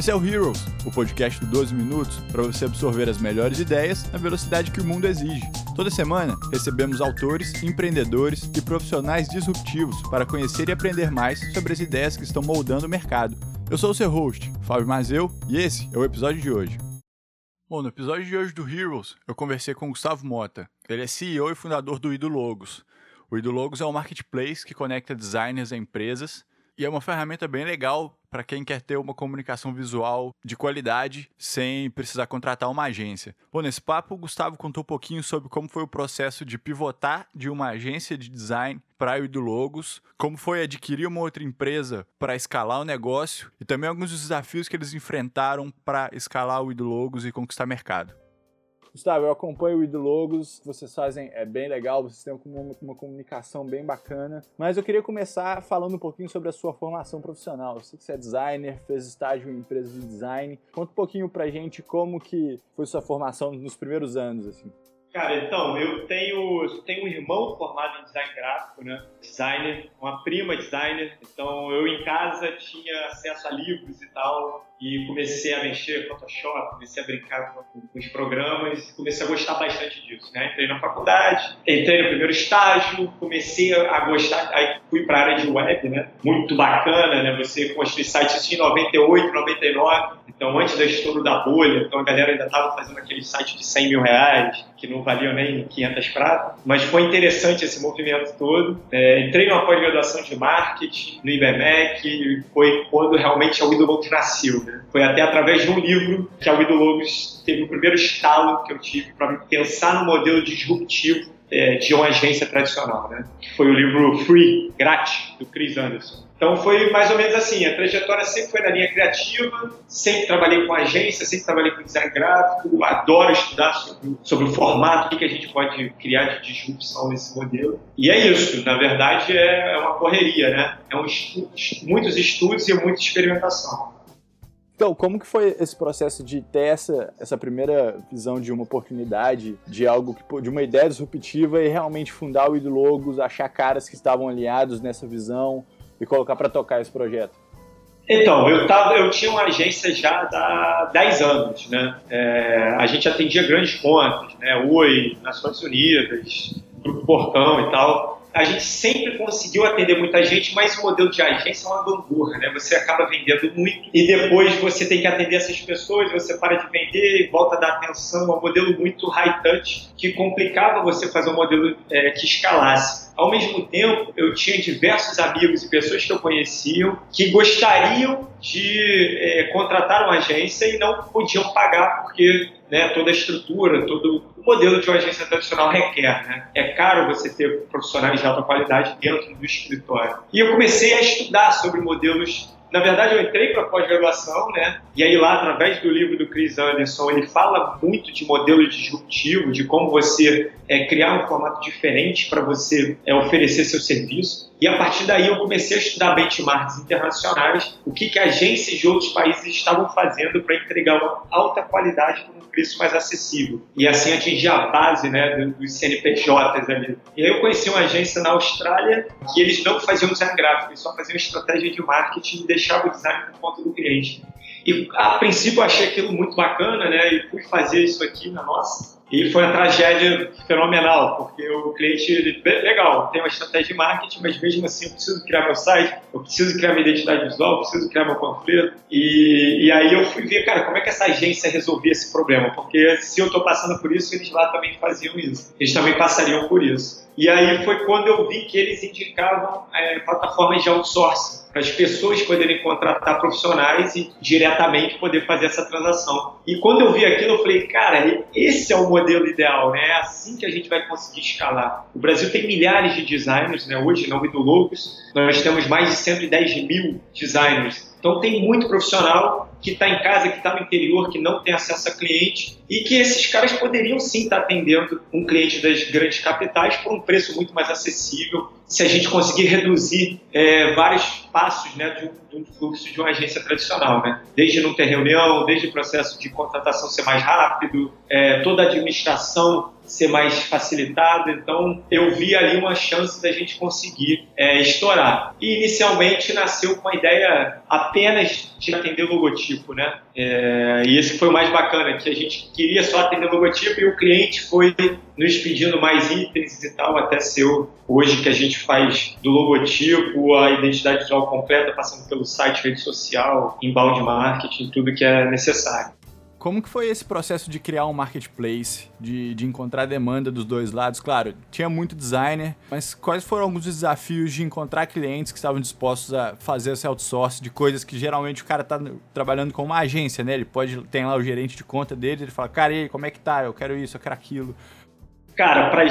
Esse é o Heroes, o podcast do 12 Minutos para você absorver as melhores ideias na velocidade que o mundo exige. Toda semana recebemos autores, empreendedores e profissionais disruptivos para conhecer e aprender mais sobre as ideias que estão moldando o mercado. Eu sou o seu host, Fábio Mazeu, e esse é o episódio de hoje. Bom, no episódio de hoje do Heroes, eu conversei com o Gustavo Mota. Ele é CEO e fundador do Ido Logos. O Ido Logos é um marketplace que conecta designers a empresas e é uma ferramenta bem legal para quem quer ter uma comunicação visual de qualidade sem precisar contratar uma agência. Bom, nesse papo, o Gustavo contou um pouquinho sobre como foi o processo de pivotar de uma agência de design para o Ido Logos, como foi adquirir uma outra empresa para escalar o negócio e também alguns dos desafios que eles enfrentaram para escalar o Ido Logos e conquistar mercado. Gustavo, eu acompanho o Idologos, vocês fazem, é bem legal, vocês têm uma, uma, comunicação bem bacana, mas eu queria começar falando um pouquinho sobre a sua formação profissional. Eu sei que você é designer, fez estágio em empresa de design. Conta um pouquinho pra gente como que foi sua formação nos primeiros anos, assim. Cara, então, eu tenho, tenho um irmão formado em design gráfico, né? Designer, uma prima designer. Então, eu em casa tinha acesso a livros e tal e comecei a mexer com Photoshop, comecei a brincar com, com, os programas comecei a gostar bastante disso. Né? Entrei na faculdade, entrei no primeiro estágio, comecei a gostar, aí fui para a área de web, né? muito bacana, né? você construir sites em 98, 99, então antes do estouro da bolha, então a galera ainda estava fazendo aquele site de 100 mil reais, que não valiam nem 500 pratas, mas foi interessante esse movimento todo. É, entrei numa pós-graduação de marketing no IBMEC, foi quando realmente a Widow nasceu. Né? Foi até através de um livro que a Logos teve o primeiro estalo que eu tive para pensar no modelo disruptivo é, de uma agência tradicional, né? Que foi o livro Free, grátis, do Chris Anderson. Então foi mais ou menos assim, a trajetória sempre foi na linha criativa, sempre trabalhei com agência, sempre trabalhei com design gráfico, adoro estudar sobre, sobre o formato, o que, que a gente pode criar de disrupção nesse modelo. E é isso, na verdade é, é uma correria, né? É um estudo, muitos estudos e muita experimentação. Então, como que foi esse processo de ter essa, essa primeira visão de uma oportunidade, de algo que, de uma ideia disruptiva e realmente fundar o Idologos, achar caras que estavam aliados nessa visão e colocar para tocar esse projeto? Então, eu, tava, eu tinha uma agência já há 10 anos, né? É, a gente atendia grandes contas, né? Oi, Nações Unidas, Grupo Portão e tal a gente sempre conseguiu atender muita gente, mas o modelo de agência é uma gangorra, né? Você acaba vendendo muito e depois você tem que atender essas pessoas, você para de vender e volta a dar atenção. É um modelo muito high touch que complicava você fazer um modelo é, que escalasse. Ao mesmo tempo, eu tinha diversos amigos e pessoas que eu conhecia que gostariam de é, contratar uma agência e não podiam pagar porque né, toda a estrutura, todo o modelo de uma agência tradicional requer. Né? É caro você ter profissionais de alta qualidade dentro do escritório. E eu comecei a estudar sobre modelos na verdade, eu entrei para pós-graduação, né? E aí lá, através do livro do Chris Anderson, ele fala muito de modelo disruptivo, de como você é, criar um formato diferente para você é, oferecer seu serviço. E a partir daí eu comecei a estudar benchmarks internacionais, o que, que agências de outros países estavam fazendo para entregar uma alta qualidade por um preço mais acessível. E assim atingir a base né, dos CNPJs ali. E aí eu conheci uma agência na Austrália que eles não faziam design gráfico, eles só faziam estratégia de marketing e deixavam o design por conta do cliente. E a princípio eu achei aquilo muito bacana, né? E fui fazer isso aqui na nossa. E foi uma tragédia fenomenal, porque o cliente, ele, legal, tem uma estratégia de marketing, mas mesmo assim eu preciso criar meu site, eu preciso criar minha identidade visual, eu preciso criar meu panfleto. E, e aí eu fui ver, cara, como é que essa agência resolvia esse problema? Porque se eu estou passando por isso, eles lá também faziam isso. Eles também passariam por isso. E aí foi quando eu vi que eles indicavam é, plataformas de outsourcing para as pessoas poderem contratar profissionais e diretamente poder fazer essa transação. E quando eu vi aquilo, eu falei, cara, esse é o modelo ideal, né? É assim que a gente vai conseguir escalar. O Brasil tem milhares de designers, né? Hoje, não muito loucos, nós temos mais de 110 mil designers. Então tem muito profissional que está em casa, que está no interior, que não tem acesso a cliente e que esses caras poderiam sim estar tá atendendo um cliente das grandes capitais por um preço muito mais acessível, se a gente conseguir reduzir é, vários passos né, de, um, fluxo de uma agência tradicional, né? desde não ter reunião, desde o processo de contratação ser mais rápido, é, toda a administração ser mais facilitada. Então, eu vi ali uma chance da gente conseguir é, estourar. E inicialmente nasceu com a ideia apenas de atender logotipo, né? É, e esse foi o mais bacana, que a gente queria só atender logotipo e o cliente foi nos pedindo mais itens e tal, até ser hoje que a gente faz do logotipo, a identidade visual completa, passando pelo site, rede social, inbound marketing, tudo que é necessário. Como que foi esse processo de criar um marketplace, de, de encontrar demanda dos dois lados? Claro, tinha muito designer, mas quais foram alguns desafios de encontrar clientes que estavam dispostos a fazer esse outsourcing de coisas que geralmente o cara tá trabalhando com uma agência, né? Ele pode ter lá o gerente de conta dele, ele fala, cara, e aí, como é que tá? Eu quero isso, eu quero aquilo. Cara, pra,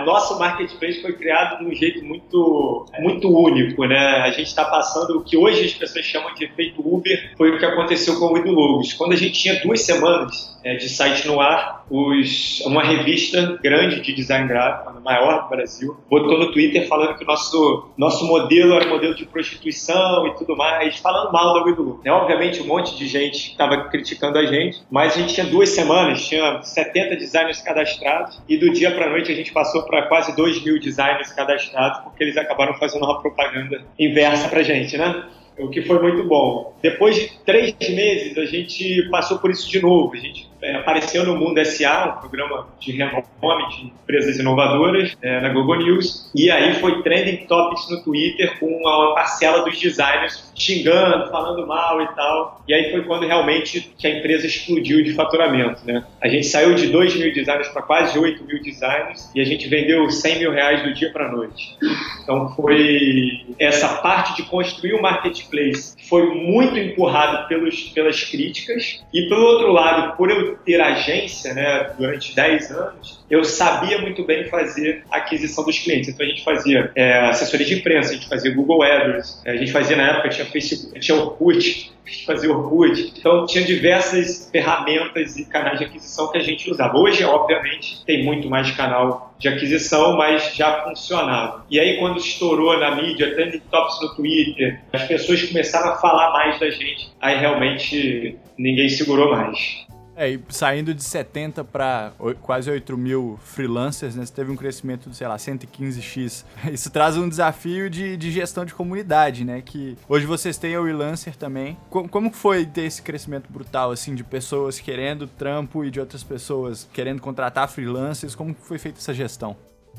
o nosso marketplace foi criado de um jeito muito, muito único, né? A gente está passando o que hoje as pessoas chamam de efeito Uber, foi o que aconteceu com o Idologos. Quando a gente tinha duas semanas é, de site no ar, os, uma revista grande de design gráfico, a maior do Brasil, botou no Twitter falando que o nosso, nosso modelo era um modelo de prostituição e tudo mais, falando mal da Widow. Né? Obviamente, um monte de gente estava criticando a gente, mas a gente tinha duas semanas, tinha 70 designers cadastrados, e do dia para noite a gente passou para quase 2 mil designers cadastrados, porque eles acabaram fazendo uma propaganda inversa para gente, né? o que foi muito bom. Depois de três meses, a gente passou por isso de novo. A gente é, apareceu no Mundo SA, um programa de renome de empresas inovadoras, é, na Google News, e aí foi trending topics no Twitter com uma parcela dos designers xingando, falando mal e tal. E aí foi quando realmente que a empresa explodiu de faturamento. Né? A gente saiu de 2 mil designers para quase 8 mil designers e a gente vendeu 100 mil reais do dia para noite. Então foi essa parte de construir o um marketplace foi muito empurrado pelos, pelas críticas e pelo outro lado, por eu ter agência né, durante 10 anos, eu sabia muito bem fazer a aquisição dos clientes. Então a gente fazia é, assessoria de imprensa, a gente fazia Google AdWords, a gente fazia na época, tinha Facebook, tinha Orkut, fazer Orkut. Então, tinha diversas ferramentas e canais de aquisição que a gente usava. Hoje, obviamente, tem muito mais canal de aquisição, mas já funcionava. E aí, quando estourou na mídia, trending tops no Twitter, as pessoas começaram a falar mais da gente, aí realmente ninguém segurou mais. É, e saindo de 70 para quase 8 mil freelancers, né, você teve um crescimento de, sei lá, 115x. Isso traz um desafio de, de gestão de comunidade, né? Que hoje vocês têm o freelancer também. Como, como foi ter esse crescimento brutal, assim, de pessoas querendo trampo e de outras pessoas querendo contratar freelancers? Como foi feita essa gestão?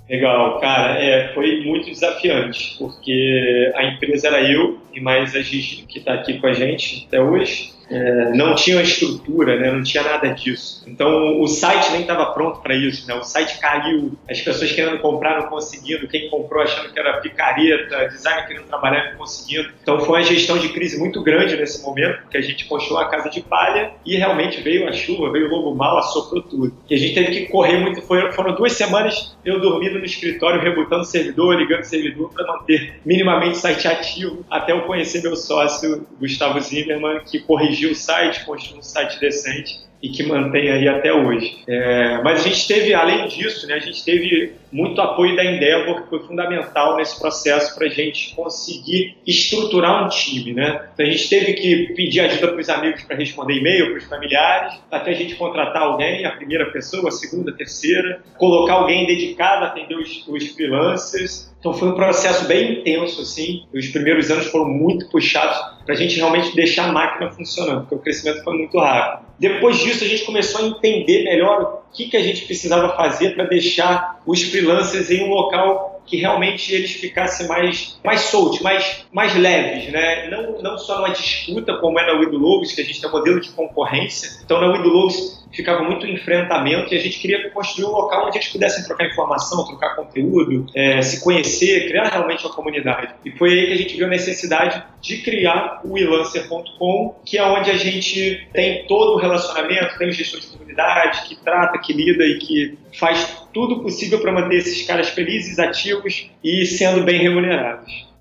Legal, cara, é, foi muito desafiante, porque a empresa era eu e mais a Gigi, que está aqui com a gente até hoje é, não tinha estrutura, né? não tinha nada disso. Então o site nem estava pronto para isso. Né? O site caiu, as pessoas querendo comprar não conseguindo, quem comprou achando que era picareta, designer querendo trabalhar não conseguindo. Então foi uma gestão de crise muito grande nesse momento, porque a gente construiu a casa de palha e realmente veio a chuva, veio o lobo mal, assoprou tudo. E a gente teve que correr muito. Foram duas semanas eu dormindo no escritório, rebutando o servidor, ligando o servidor para manter minimamente o site ativo, até eu conhecer meu sócio, Gustavo Zimmermann, que corrigiu corrigir o site, construir um site decente e que mantém aí até hoje. É, mas a gente teve, além disso, né, a gente teve muito apoio da Endeavor, que foi fundamental nesse processo para a gente conseguir estruturar um time. Né? Então a gente teve que pedir ajuda para os amigos para responder e-mail, para os familiares, até a gente contratar alguém, a primeira pessoa, a segunda, a terceira, colocar alguém dedicado a atender os, os freelancers, então foi um processo bem intenso, assim. Os primeiros anos foram muito puxados para a gente realmente deixar a máquina funcionando, porque o crescimento foi muito rápido. Depois disso, a gente começou a entender melhor o que, que a gente precisava fazer para deixar os freelancers em um local que realmente eles ficassem mais, mais soltos, mais, mais leves, né? Não, não só numa disputa, como é na Wido Logos, que a gente tem um modelo de concorrência. Então, na Wido Logos, ficava muito enfrentamento e a gente queria construir um local onde eles pudessem trocar informação, trocar conteúdo, é, se conhecer, criar realmente uma comunidade. E foi aí que a gente viu a necessidade de criar o elancer.com, que é onde a gente tem todo o relacionamento, tem o gestor de comunidade que trata, que lida e que faz tudo possível para manter esses caras felizes, ativos e sendo bem remunerados.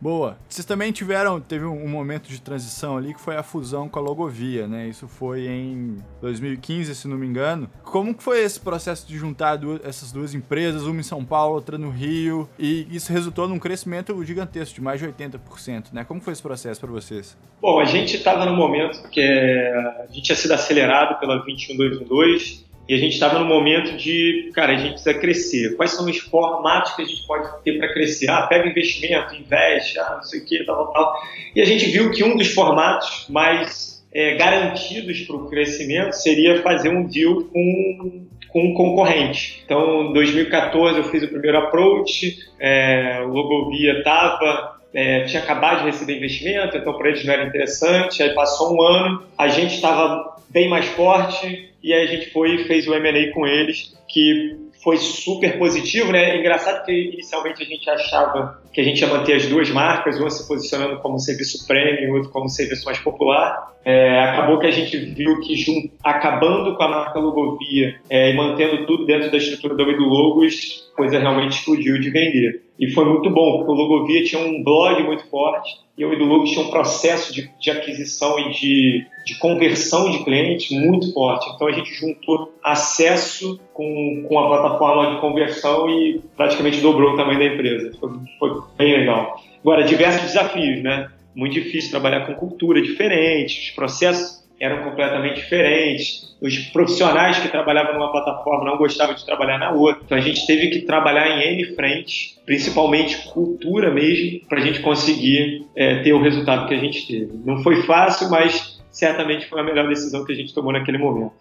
Boa. Vocês também tiveram, teve um momento de transição ali que foi a fusão com a Logovia, né? Isso foi em 2015, se não me engano. Como que foi esse processo de juntar duas, essas duas empresas, uma em São Paulo, outra no Rio, e isso resultou num crescimento gigantesco de mais de 80%, né? Como foi esse processo para vocês? Bom, a gente estava no momento que a gente tinha sido acelerado pela 21212 e a gente estava no momento de, cara, a gente precisa crescer. Quais são os formatos que a gente pode ter para crescer? Ah, pega investimento, investe, ah, não sei o que, tal, tal. E a gente viu que um dos formatos mais é, garantidos para o crescimento seria fazer um deal com, com um concorrente. Então, em 2014 eu fiz o primeiro approach, é, o Logovia estava é, tinha acabado de receber investimento, então para eles não era interessante. Aí passou um ano, a gente estava bem mais forte, e aí a gente foi e fez o M&A com eles, que foi super positivo, né? Engraçado que inicialmente a gente achava que a gente ia manter as duas marcas, uma se posicionando como serviço premium outro como serviço mais popular. É, acabou que a gente viu que jun... acabando com a marca Logovia é, e mantendo tudo dentro da estrutura do Logos, a coisa realmente explodiu de vender. E foi muito bom, porque o Logovia tinha um blog muito forte e o Edulogos tinha um processo de, de aquisição e de, de, conversão de clientes muito forte. Então a gente juntou acesso com, com a plataforma de conversão e praticamente dobrou o tamanho da empresa. Foi, foi bem legal. Agora, diversos desafios, né? Muito difícil trabalhar com cultura diferente, os processos eram completamente diferentes. Os profissionais que trabalhavam numa plataforma não gostavam de trabalhar na outra. Então a gente teve que trabalhar em N frentes, principalmente cultura mesmo, para a gente conseguir é, ter o resultado que a gente teve. Não foi fácil, mas certamente foi a melhor decisão que a gente tomou naquele momento.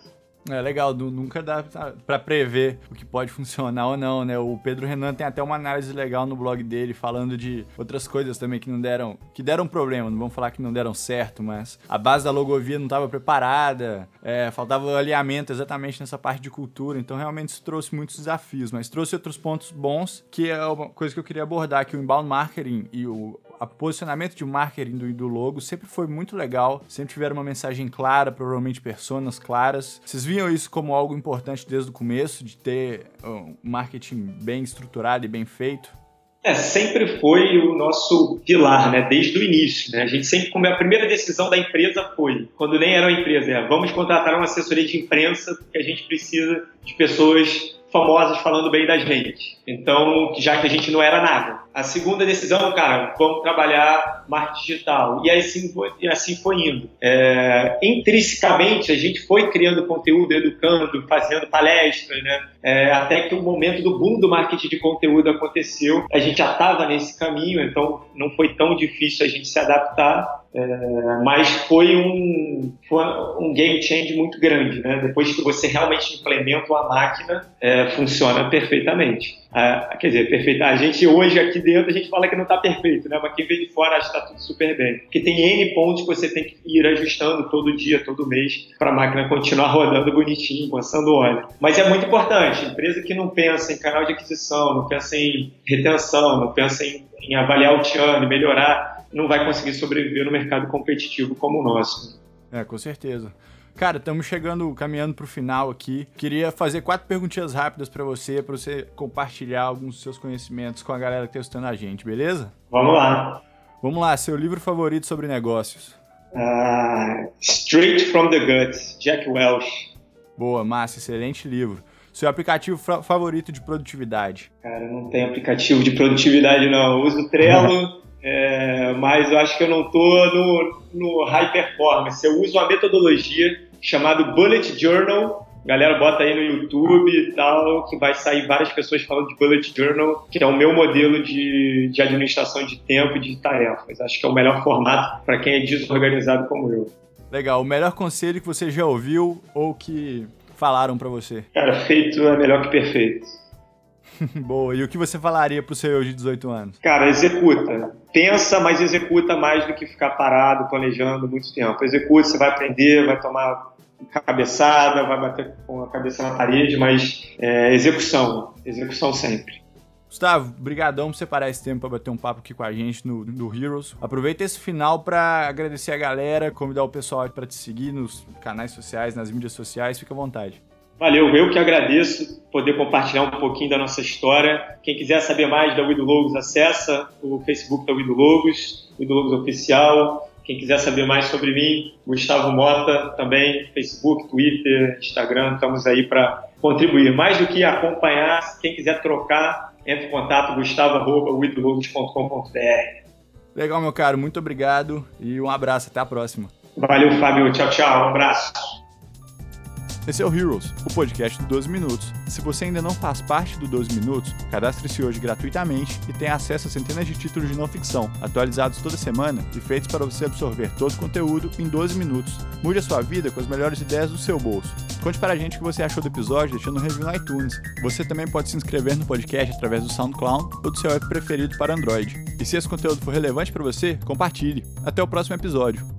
É legal, nunca dá para prever o que pode funcionar ou não, né? O Pedro Renan tem até uma análise legal no blog dele falando de outras coisas também que não deram, que deram problema, não vamos falar que não deram certo, mas a base da logovia não estava preparada, é, faltava alinhamento exatamente nessa parte de cultura, então realmente isso trouxe muitos desafios, mas trouxe outros pontos bons, que é uma coisa que eu queria abordar, que o inbound marketing e o o posicionamento de marketing do, do logo sempre foi muito legal, sempre tiveram uma mensagem clara, provavelmente personas claras. Vocês viam isso como algo importante desde o começo, de ter um marketing bem estruturado e bem feito? É, sempre foi o nosso pilar, né? Desde o início, né? A gente sempre, como a primeira decisão da empresa foi, quando nem era uma empresa, é, vamos contratar uma assessoria de imprensa porque a gente precisa de pessoas famosas falando bem da gente. Então, já que a gente não era nada. A segunda decisão, cara, vamos trabalhar marketing digital. E assim foi, assim foi indo. É, intrinsecamente, a gente foi criando conteúdo, educando, fazendo palestras, né? É, até que o momento do boom do marketing de conteúdo aconteceu. A gente já estava nesse caminho, então não foi tão difícil a gente se adaptar. É, mas foi um, foi um game change muito grande, né? Depois que você realmente implementa uma máquina, é, funciona perfeitamente. Ah, quer dizer, perfeita. A gente hoje aqui dentro a gente fala que não está perfeito, né? Mas quem vê de fora acha que está tudo super bem. Porque tem N pontos que você tem que ir ajustando todo dia, todo mês, para a máquina continuar rodando bonitinho, lançando óleo. Mas é muito importante. Empresa que não pensa em canal de aquisição, não pensa em retenção, não pensa em, em avaliar o churn, melhorar, não vai conseguir sobreviver no mercado competitivo como o nosso. É, com certeza. Cara, estamos chegando, caminhando para o final aqui. Queria fazer quatro perguntinhas rápidas para você, para você compartilhar alguns dos seus conhecimentos com a galera que está estudando a gente, beleza? Vamos lá. Vamos lá, seu livro favorito sobre negócios? Uh, Straight from the Guts, Jack Welch. Boa, massa, excelente livro. Seu aplicativo favorito de produtividade? Cara, não tem aplicativo de produtividade não. Eu uso o Trello, é, mas eu acho que eu não estou no, no high performance. Eu uso uma metodologia chamada Bullet Journal. Galera, bota aí no YouTube e tal, que vai sair várias pessoas falando de Bullet Journal, que é o meu modelo de, de administração de tempo e de tarefas. Acho que é o melhor formato para quem é desorganizado como eu. Legal. O melhor conselho que você já ouviu ou que falaram para você? Cara, feito é melhor que perfeito. Boa. E o que você falaria pro seu eu de 18 anos? Cara, executa. Pensa, mas executa mais do que ficar parado, planejando muito tempo. Executa, você vai aprender, vai tomar cabeçada, vai bater com a cabeça na parede, mas é, execução. Execução sempre. Gustavo, brigadão por separar esse tempo para bater um papo aqui com a gente no, no Heroes. Aproveita esse final para agradecer a galera, convidar o pessoal para te seguir nos canais sociais, nas mídias sociais. Fica à vontade. Valeu, eu que agradeço poder compartilhar um pouquinho da nossa história. Quem quiser saber mais da Wido Logos, acessa o Facebook da Wido Logos, Wido Logos Oficial. Quem quiser saber mais sobre mim, Gustavo Mota, também Facebook, Twitter, Instagram, estamos aí para contribuir. Mais do que acompanhar, quem quiser trocar, entre em contato gustavo.widologos.com.br. Legal, meu caro, muito obrigado e um abraço, até a próxima. Valeu, Fábio, tchau, tchau, um abraço. Esse é o Heroes, o podcast do 12 Minutos. Se você ainda não faz parte do 12 Minutos, cadastre-se hoje gratuitamente e tenha acesso a centenas de títulos de não ficção, atualizados toda semana e feitos para você absorver todo o conteúdo em 12 minutos. Mude a sua vida com as melhores ideias do seu bolso. Conte para a gente o que você achou do episódio deixando um review no iTunes. Você também pode se inscrever no podcast através do SoundCloud ou do seu app preferido para Android. E se esse conteúdo for relevante para você, compartilhe. Até o próximo episódio.